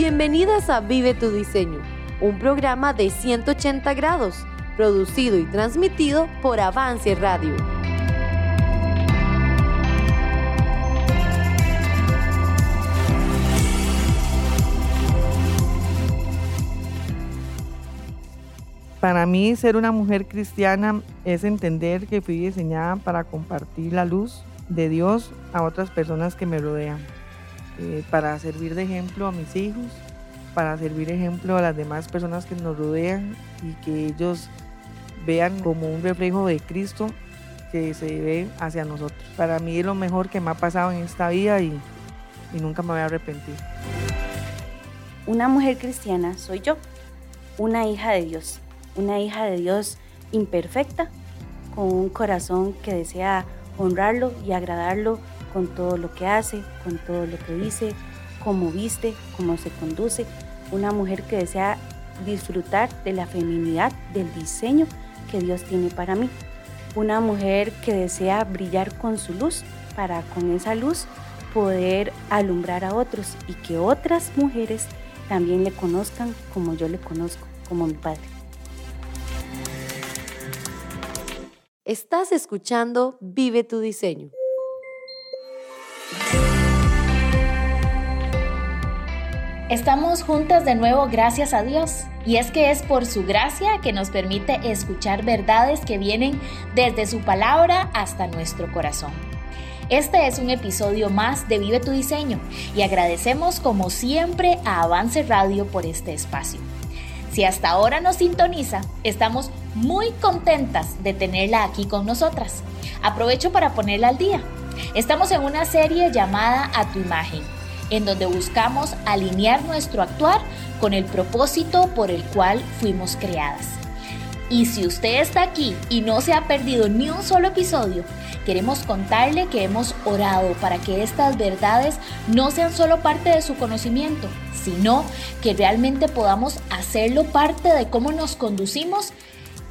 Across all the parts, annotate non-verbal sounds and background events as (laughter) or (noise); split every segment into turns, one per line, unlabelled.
Bienvenidas a Vive tu Diseño, un programa de 180 grados, producido y transmitido por Avance Radio.
Para mí ser una mujer cristiana es entender que fui diseñada para compartir la luz de Dios a otras personas que me rodean, eh, para servir de ejemplo a mis hijos, para servir ejemplo a las demás personas que nos rodean y que ellos vean como un reflejo de Cristo que se ve hacia nosotros. Para mí es lo mejor que me ha pasado en esta vida y, y nunca me voy a arrepentir.
Una mujer cristiana soy yo, una hija de Dios una hija de Dios imperfecta, con un corazón que desea honrarlo y agradarlo con todo lo que hace, con todo lo que dice, cómo viste, cómo se conduce. Una mujer que desea disfrutar de la feminidad, del diseño que Dios tiene para mí. Una mujer que desea brillar con su luz para con esa luz poder alumbrar a otros y que otras mujeres también le conozcan como yo le conozco, como mi padre.
Estás escuchando Vive tu diseño.
Estamos juntas de nuevo gracias a Dios. Y es que es por su gracia que nos permite escuchar verdades que vienen desde su palabra hasta nuestro corazón. Este es un episodio más de Vive tu diseño y agradecemos como siempre a Avance Radio por este espacio. Si hasta ahora nos sintoniza, estamos muy contentas de tenerla aquí con nosotras. Aprovecho para ponerla al día. Estamos en una serie llamada A tu imagen, en donde buscamos alinear nuestro actuar con el propósito por el cual fuimos creadas. Y si usted está aquí y no se ha perdido ni un solo episodio, queremos contarle que hemos orado para que estas verdades no sean solo parte de su conocimiento, sino que realmente podamos hacerlo parte de cómo nos conducimos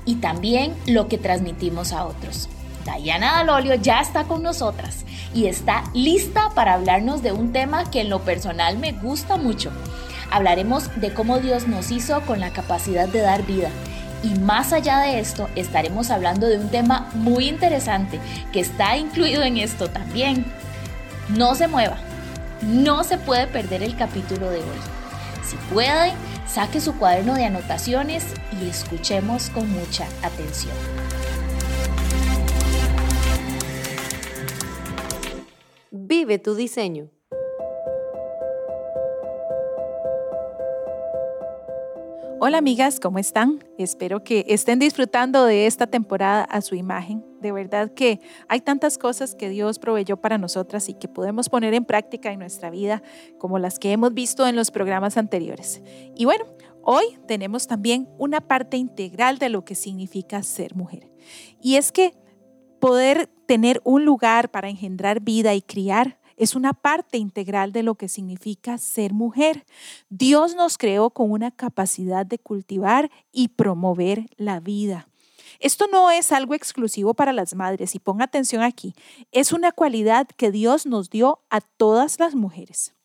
y también lo que transmitimos a otros. Diana Dalolio ya está con nosotras y está lista para hablarnos de un tema que en lo personal me gusta mucho. Hablaremos de cómo Dios nos hizo con la capacidad de dar vida. Y más allá de esto, estaremos hablando de un tema muy interesante que está incluido en esto también. No se mueva, no se puede perder el capítulo de hoy. Si puede, saque su cuaderno de anotaciones y escuchemos con mucha atención.
Vive tu diseño.
Hola amigas, ¿cómo están? Espero que estén disfrutando de esta temporada a su imagen. De verdad que hay tantas cosas que Dios proveyó para nosotras y que podemos poner en práctica en nuestra vida, como las que hemos visto en los programas anteriores. Y bueno, hoy tenemos también una parte integral de lo que significa ser mujer. Y es que poder tener un lugar para engendrar vida y criar es una parte integral de lo que significa ser mujer. Dios nos creó con una capacidad de cultivar y promover la vida. Esto no es algo exclusivo para las madres y ponga atención aquí, es una cualidad que Dios nos dio a todas las mujeres.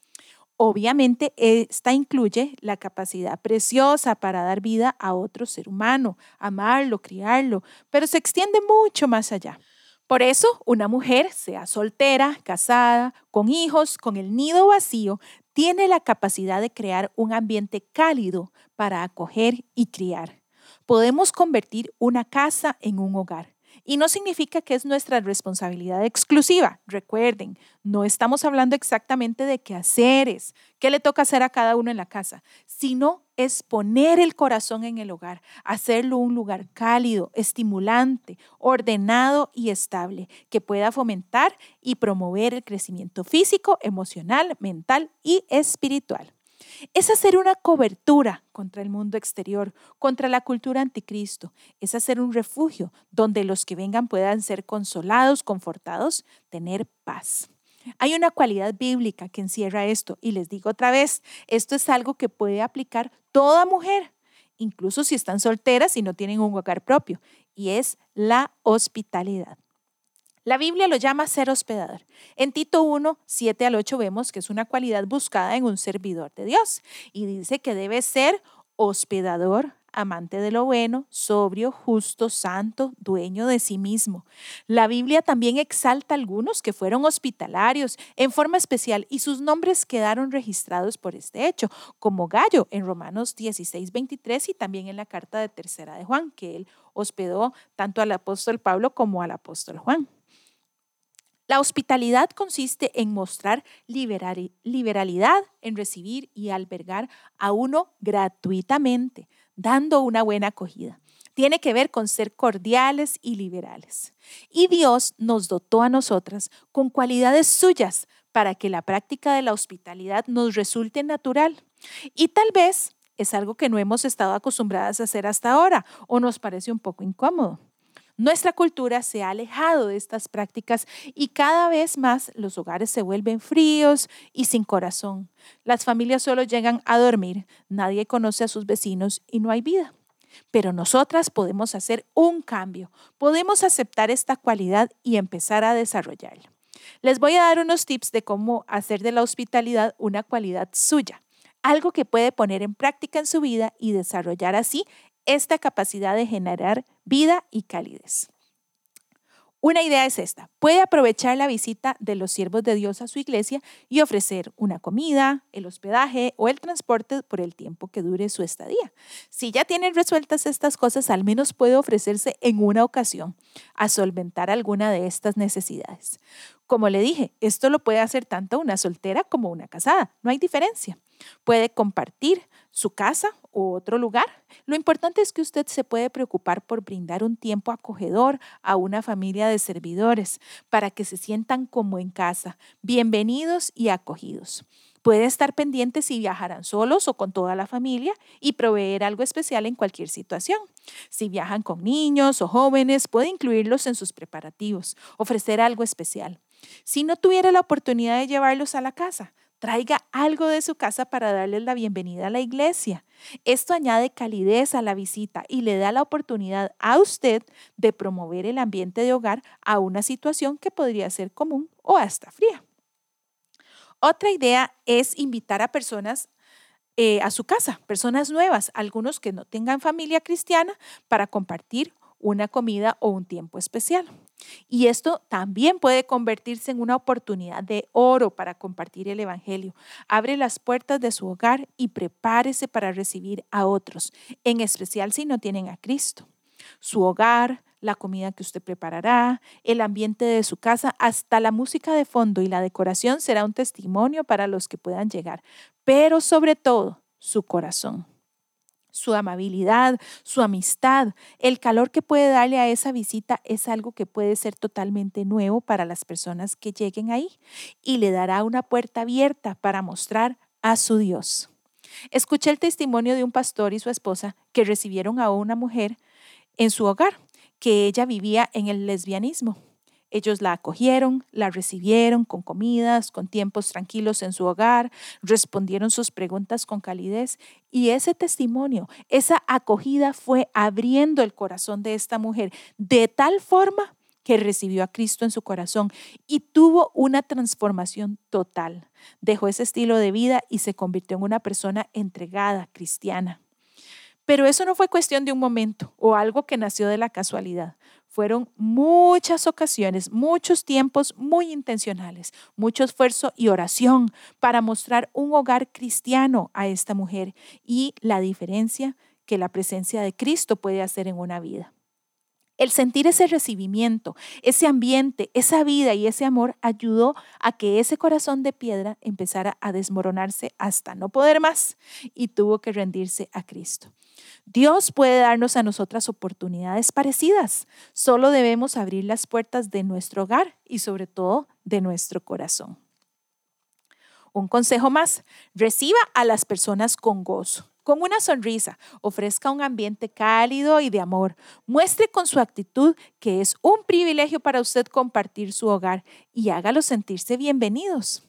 Obviamente, esta incluye la capacidad preciosa para dar vida a otro ser humano, amarlo, criarlo, pero se extiende mucho más allá. Por eso, una mujer, sea soltera, casada, con hijos, con el nido vacío, tiene la capacidad de crear un ambiente cálido para acoger y criar. Podemos convertir una casa en un hogar. Y no significa que es nuestra responsabilidad exclusiva. Recuerden, no estamos hablando exactamente de qué haceres, qué le toca hacer a cada uno en la casa, sino es poner el corazón en el hogar, hacerlo un lugar cálido, estimulante, ordenado y estable, que pueda fomentar y promover el crecimiento físico, emocional, mental y espiritual es hacer una cobertura contra el mundo exterior, contra la cultura anticristo, es hacer un refugio donde los que vengan puedan ser consolados, confortados, tener paz. Hay una cualidad bíblica que encierra esto y les digo otra vez, esto es algo que puede aplicar toda mujer, incluso si están solteras y no tienen un hogar propio, y es la hospitalidad. La Biblia lo llama ser hospedador. En Tito 1, 7 al 8 vemos que es una cualidad buscada en un servidor de Dios y dice que debe ser hospedador, amante de lo bueno, sobrio, justo, santo, dueño de sí mismo. La Biblia también exalta a algunos que fueron hospitalarios en forma especial y sus nombres quedaron registrados por este hecho, como Gallo en Romanos 16, 23 y también en la carta de tercera de Juan, que él hospedó tanto al apóstol Pablo como al apóstol Juan. La hospitalidad consiste en mostrar liberalidad en recibir y albergar a uno gratuitamente, dando una buena acogida. Tiene que ver con ser cordiales y liberales. Y Dios nos dotó a nosotras con cualidades suyas para que la práctica de la hospitalidad nos resulte natural. Y tal vez es algo que no hemos estado acostumbradas a hacer hasta ahora o nos parece un poco incómodo. Nuestra cultura se ha alejado de estas prácticas y cada vez más los hogares se vuelven fríos y sin corazón. Las familias solo llegan a dormir, nadie conoce a sus vecinos y no hay vida. Pero nosotras podemos hacer un cambio, podemos aceptar esta cualidad y empezar a desarrollarla. Les voy a dar unos tips de cómo hacer de la hospitalidad una cualidad suya, algo que puede poner en práctica en su vida y desarrollar así esta capacidad de generar vida y calidez. Una idea es esta. Puede aprovechar la visita de los siervos de Dios a su iglesia y ofrecer una comida, el hospedaje o el transporte por el tiempo que dure su estadía. Si ya tienen resueltas estas cosas, al menos puede ofrecerse en una ocasión a solventar alguna de estas necesidades. Como le dije, esto lo puede hacer tanto una soltera como una casada. No hay diferencia. Puede compartir su casa u otro lugar. Lo importante es que usted se puede preocupar por brindar un tiempo acogedor a una familia de servidores para que se sientan como en casa, bienvenidos y acogidos. Puede estar pendiente si viajarán solos o con toda la familia y proveer algo especial en cualquier situación. Si viajan con niños o jóvenes, puede incluirlos en sus preparativos, ofrecer algo especial. Si no tuviera la oportunidad de llevarlos a la casa, Traiga algo de su casa para darles la bienvenida a la iglesia. Esto añade calidez a la visita y le da la oportunidad a usted de promover el ambiente de hogar a una situación que podría ser común o hasta fría. Otra idea es invitar a personas eh, a su casa, personas nuevas, algunos que no tengan familia cristiana, para compartir una comida o un tiempo especial. Y esto también puede convertirse en una oportunidad de oro para compartir el Evangelio. Abre las puertas de su hogar y prepárese para recibir a otros, en especial si no tienen a Cristo. Su hogar, la comida que usted preparará, el ambiente de su casa, hasta la música de fondo y la decoración será un testimonio para los que puedan llegar, pero sobre todo su corazón su amabilidad, su amistad, el calor que puede darle a esa visita es algo que puede ser totalmente nuevo para las personas que lleguen ahí y le dará una puerta abierta para mostrar a su Dios. Escuché el testimonio de un pastor y su esposa que recibieron a una mujer en su hogar, que ella vivía en el lesbianismo. Ellos la acogieron, la recibieron con comidas, con tiempos tranquilos en su hogar, respondieron sus preguntas con calidez y ese testimonio, esa acogida fue abriendo el corazón de esta mujer de tal forma que recibió a Cristo en su corazón y tuvo una transformación total. Dejó ese estilo de vida y se convirtió en una persona entregada, cristiana. Pero eso no fue cuestión de un momento o algo que nació de la casualidad. Fueron muchas ocasiones, muchos tiempos muy intencionales, mucho esfuerzo y oración para mostrar un hogar cristiano a esta mujer y la diferencia que la presencia de Cristo puede hacer en una vida. El sentir ese recibimiento, ese ambiente, esa vida y ese amor ayudó a que ese corazón de piedra empezara a desmoronarse hasta no poder más y tuvo que rendirse a Cristo. Dios puede darnos a nosotras oportunidades parecidas. Solo debemos abrir las puertas de nuestro hogar y sobre todo de nuestro corazón. Un consejo más, reciba a las personas con gozo, con una sonrisa, ofrezca un ambiente cálido y de amor. Muestre con su actitud que es un privilegio para usted compartir su hogar y hágalo sentirse bienvenidos.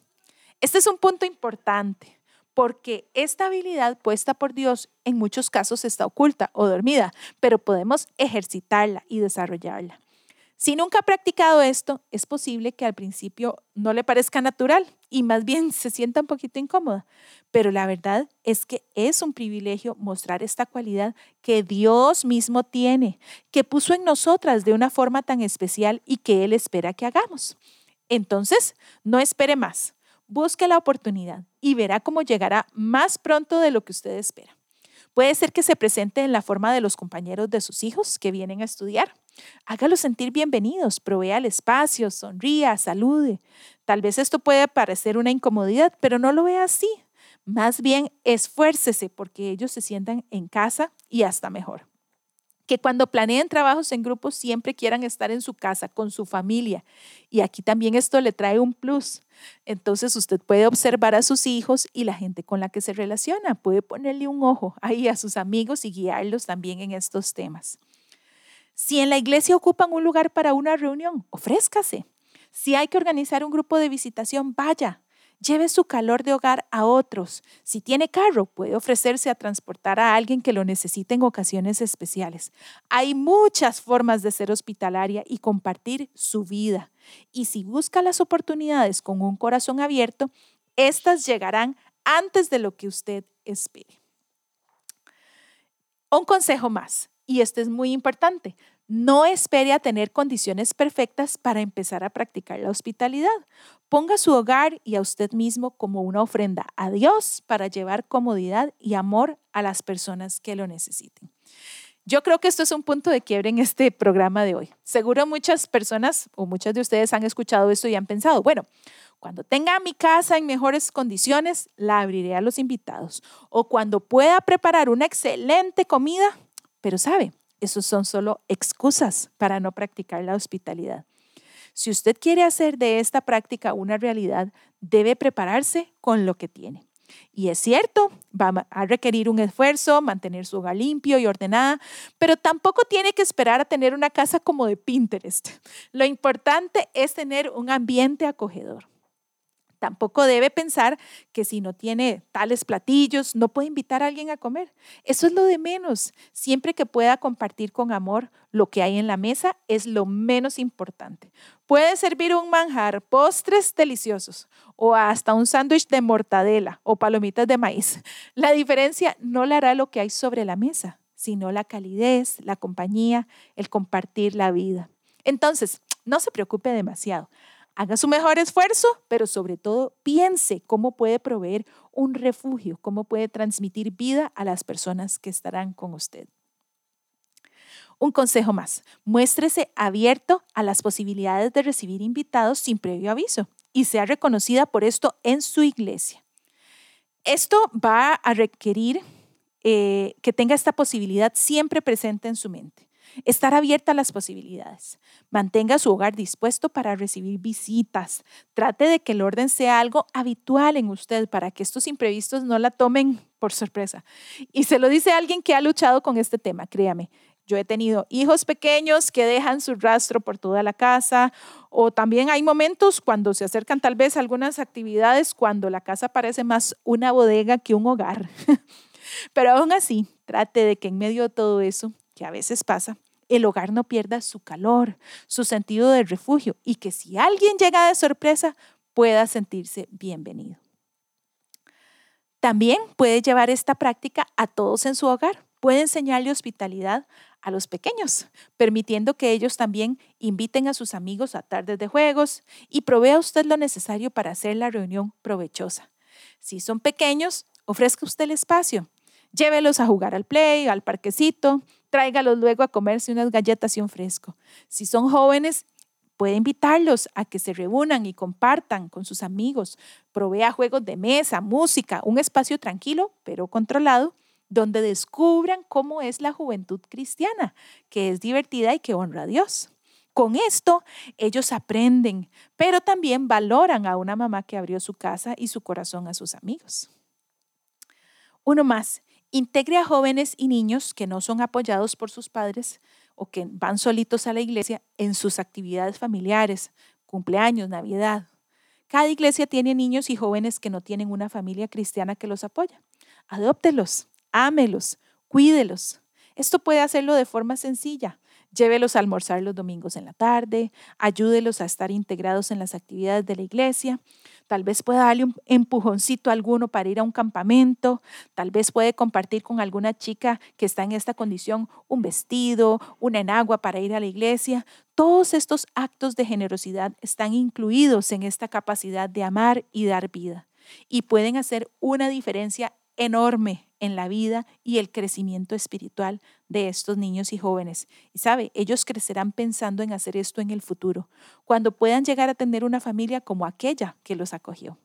Este es un punto importante porque esta habilidad puesta por Dios en muchos casos está oculta o dormida, pero podemos ejercitarla y desarrollarla. Si nunca ha practicado esto, es posible que al principio no le parezca natural y más bien (laughs) se sienta un poquito incómoda. Pero la verdad es que es un privilegio mostrar esta cualidad que Dios mismo tiene, que puso en nosotras de una forma tan especial y que Él espera que hagamos. Entonces, no espere más. Busque la oportunidad y verá cómo llegará más pronto de lo que usted espera. Puede ser que se presente en la forma de los compañeros de sus hijos que vienen a estudiar. Hágalos sentir bienvenidos, provea el espacio, sonría, salude. Tal vez esto puede parecer una incomodidad, pero no lo vea así. Más bien, esfuércese porque ellos se sientan en casa y hasta mejor que cuando planeen trabajos en grupo siempre quieran estar en su casa con su familia. Y aquí también esto le trae un plus. Entonces usted puede observar a sus hijos y la gente con la que se relaciona. Puede ponerle un ojo ahí a sus amigos y guiarlos también en estos temas. Si en la iglesia ocupan un lugar para una reunión, ofrézcase. Si hay que organizar un grupo de visitación, vaya. Lleve su calor de hogar a otros. Si tiene carro, puede ofrecerse a transportar a alguien que lo necesite en ocasiones especiales. Hay muchas formas de ser hospitalaria y compartir su vida. Y si busca las oportunidades con un corazón abierto, estas llegarán antes de lo que usted espere. Un consejo más, y este es muy importante. No espere a tener condiciones perfectas para empezar a practicar la hospitalidad. Ponga su hogar y a usted mismo como una ofrenda a Dios para llevar comodidad y amor a las personas que lo necesiten. Yo creo que esto es un punto de quiebre en este programa de hoy. Seguro muchas personas o muchas de ustedes han escuchado esto y han pensado, bueno, cuando tenga mi casa en mejores condiciones, la abriré a los invitados. O cuando pueda preparar una excelente comida, pero sabe, esos son solo excusas para no practicar la hospitalidad. Si usted quiere hacer de esta práctica una realidad, debe prepararse con lo que tiene. Y es cierto, va a requerir un esfuerzo, mantener su hogar limpio y ordenada, pero tampoco tiene que esperar a tener una casa como de Pinterest. Lo importante es tener un ambiente acogedor. Tampoco debe pensar que si no tiene tales platillos, no puede invitar a alguien a comer. Eso es lo de menos. Siempre que pueda compartir con amor lo que hay en la mesa es lo menos importante. Puede servir un manjar, postres deliciosos o hasta un sándwich de mortadela o palomitas de maíz. La diferencia no la hará lo que hay sobre la mesa, sino la calidez, la compañía, el compartir la vida. Entonces, no se preocupe demasiado. Haga su mejor esfuerzo, pero sobre todo piense cómo puede proveer un refugio, cómo puede transmitir vida a las personas que estarán con usted. Un consejo más, muéstrese abierto a las posibilidades de recibir invitados sin previo aviso y sea reconocida por esto en su iglesia. Esto va a requerir eh, que tenga esta posibilidad siempre presente en su mente. Estar abierta a las posibilidades. Mantenga su hogar dispuesto para recibir visitas. Trate de que el orden sea algo habitual en usted para que estos imprevistos no la tomen por sorpresa. Y se lo dice alguien que ha luchado con este tema, créame. Yo he tenido hijos pequeños que dejan su rastro por toda la casa o también hay momentos cuando se acercan tal vez algunas actividades cuando la casa parece más una bodega que un hogar. (laughs) Pero aún así, trate de que en medio de todo eso, que a veces pasa, el hogar no pierda su calor, su sentido de refugio y que si alguien llega de sorpresa pueda sentirse bienvenido. También puede llevar esta práctica a todos en su hogar. Puede enseñarle hospitalidad a los pequeños, permitiendo que ellos también inviten a sus amigos a tardes de juegos y provea usted lo necesario para hacer la reunión provechosa. Si son pequeños, ofrezca usted el espacio. Llévelos a jugar al play, al parquecito, tráigalos luego a comerse unas galletas y un fresco. Si son jóvenes, puede invitarlos a que se reúnan y compartan con sus amigos, provea juegos de mesa, música, un espacio tranquilo pero controlado donde descubran cómo es la juventud cristiana, que es divertida y que honra a Dios. Con esto ellos aprenden, pero también valoran a una mamá que abrió su casa y su corazón a sus amigos. Uno más, Integre a jóvenes y niños que no son apoyados por sus padres o que van solitos a la iglesia en sus actividades familiares, cumpleaños, Navidad. Cada iglesia tiene niños y jóvenes que no tienen una familia cristiana que los apoya. Adóptelos, ámelos, cuídelos. Esto puede hacerlo de forma sencilla. Llévelos a almorzar los domingos en la tarde, ayúdelos a estar integrados en las actividades de la iglesia. Tal vez pueda darle un empujoncito a alguno para ir a un campamento. Tal vez puede compartir con alguna chica que está en esta condición un vestido, una enagua para ir a la iglesia. Todos estos actos de generosidad están incluidos en esta capacidad de amar y dar vida y pueden hacer una diferencia enorme en la vida y el crecimiento espiritual de estos niños y jóvenes. Y sabe, ellos crecerán pensando en hacer esto en el futuro, cuando puedan llegar a tener una familia como aquella que los acogió.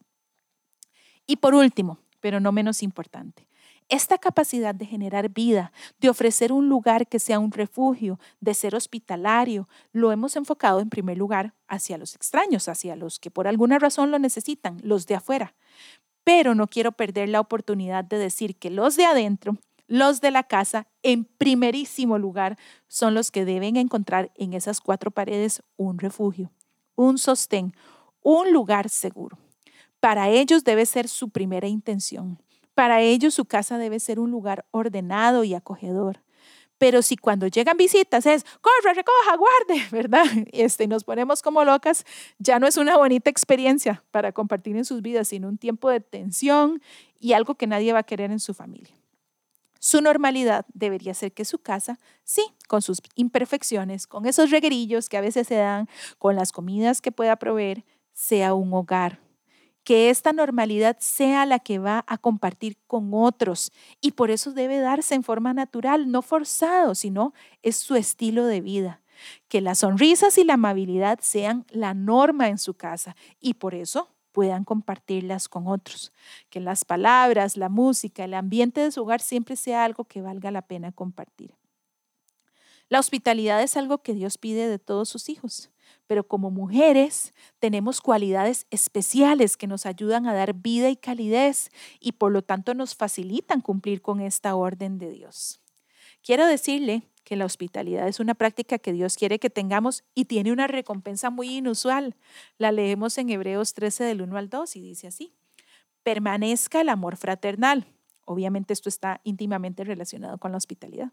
Y por último, pero no menos importante, esta capacidad de generar vida, de ofrecer un lugar que sea un refugio, de ser hospitalario, lo hemos enfocado en primer lugar hacia los extraños, hacia los que por alguna razón lo necesitan, los de afuera pero no quiero perder la oportunidad de decir que los de adentro, los de la casa, en primerísimo lugar, son los que deben encontrar en esas cuatro paredes un refugio, un sostén, un lugar seguro. Para ellos debe ser su primera intención. Para ellos su casa debe ser un lugar ordenado y acogedor. Pero si cuando llegan visitas es, corre, recoja, guarde, (laughs) ¿verdad? Este, nos ponemos como locas, ya no es una bonita experiencia para compartir en sus vidas, sino un tiempo de tensión y algo que nadie va a querer en su familia. Su normalidad debería ser que su casa, sí, con sus imperfecciones, con esos reguerillos que a veces se dan, con las comidas que pueda proveer, sea un hogar que esta normalidad sea la que va a compartir con otros y por eso debe darse en forma natural, no forzado, sino es su estilo de vida. Que las sonrisas y la amabilidad sean la norma en su casa y por eso puedan compartirlas con otros. Que las palabras, la música, el ambiente de su hogar siempre sea algo que valga la pena compartir. La hospitalidad es algo que Dios pide de todos sus hijos pero como mujeres tenemos cualidades especiales que nos ayudan a dar vida y calidez y por lo tanto nos facilitan cumplir con esta orden de Dios. Quiero decirle que la hospitalidad es una práctica que Dios quiere que tengamos y tiene una recompensa muy inusual. La leemos en Hebreos 13 del 1 al 2 y dice así, permanezca el amor fraternal. Obviamente esto está íntimamente relacionado con la hospitalidad.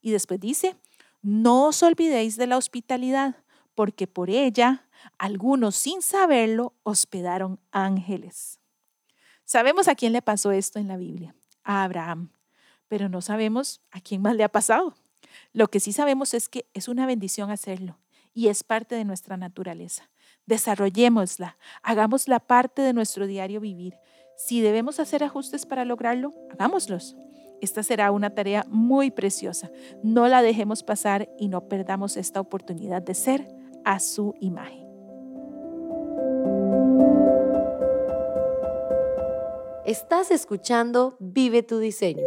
Y después dice, no os olvidéis de la hospitalidad porque por ella algunos sin saberlo hospedaron ángeles. Sabemos a quién le pasó esto en la Biblia, a Abraham, pero no sabemos a quién más le ha pasado. Lo que sí sabemos es que es una bendición hacerlo y es parte de nuestra naturaleza. Desarrollémosla, hagámosla parte de nuestro diario vivir. Si debemos hacer ajustes para lograrlo, hagámoslos. Esta será una tarea muy preciosa. No la dejemos pasar y no perdamos esta oportunidad de ser a su imagen.
Estás escuchando Vive tu diseño.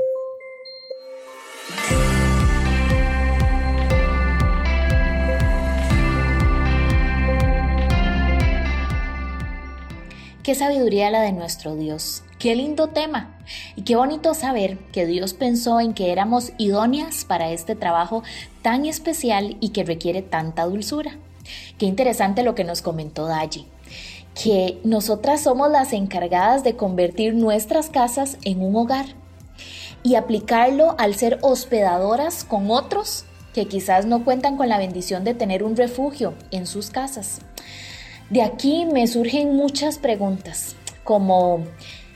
Qué sabiduría la de nuestro Dios. Qué lindo tema. Y qué bonito saber que Dios pensó en que éramos idóneas para este trabajo tan especial y que requiere tanta dulzura. Qué interesante lo que nos comentó Daji, que nosotras somos las encargadas de convertir nuestras casas en un hogar y aplicarlo al ser hospedadoras con otros que quizás no cuentan con la bendición de tener un refugio en sus casas. De aquí me surgen muchas preguntas, como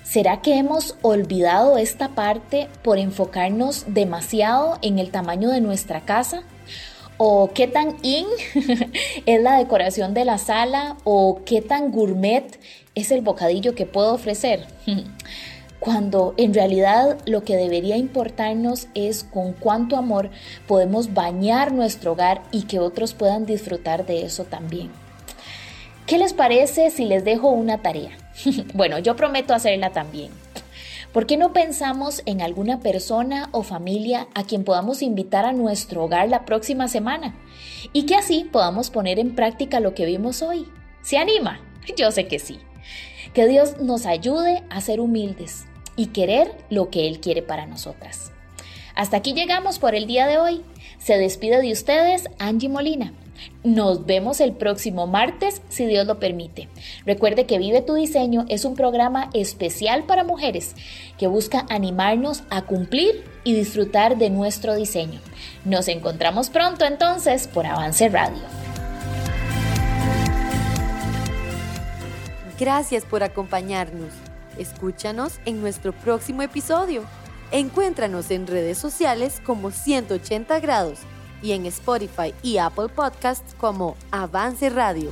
¿será que hemos olvidado esta parte por enfocarnos demasiado en el tamaño de nuestra casa? O qué tan in (laughs) es la decoración de la sala o qué tan gourmet es el bocadillo que puedo ofrecer. (laughs) Cuando en realidad lo que debería importarnos es con cuánto amor podemos bañar nuestro hogar y que otros puedan disfrutar de eso también. ¿Qué les parece si les dejo una tarea? (laughs) bueno, yo prometo hacerla también. ¿Por qué no pensamos en alguna persona o familia a quien podamos invitar a nuestro hogar la próxima semana? Y que así podamos poner en práctica lo que vimos hoy. ¿Se anima? (laughs) Yo sé que sí. Que Dios nos ayude a ser humildes y querer lo que Él quiere para nosotras. Hasta aquí llegamos por el día de hoy. Se despide de ustedes Angie Molina. Nos vemos el próximo martes, si Dios lo permite. Recuerde que Vive tu Diseño es un programa especial para mujeres que busca animarnos a cumplir y disfrutar de nuestro diseño. Nos encontramos pronto entonces por Avance Radio.
Gracias por acompañarnos. Escúchanos en nuestro próximo episodio. Encuéntranos en redes sociales como 180 grados y en Spotify y Apple Podcasts como Avance Radio.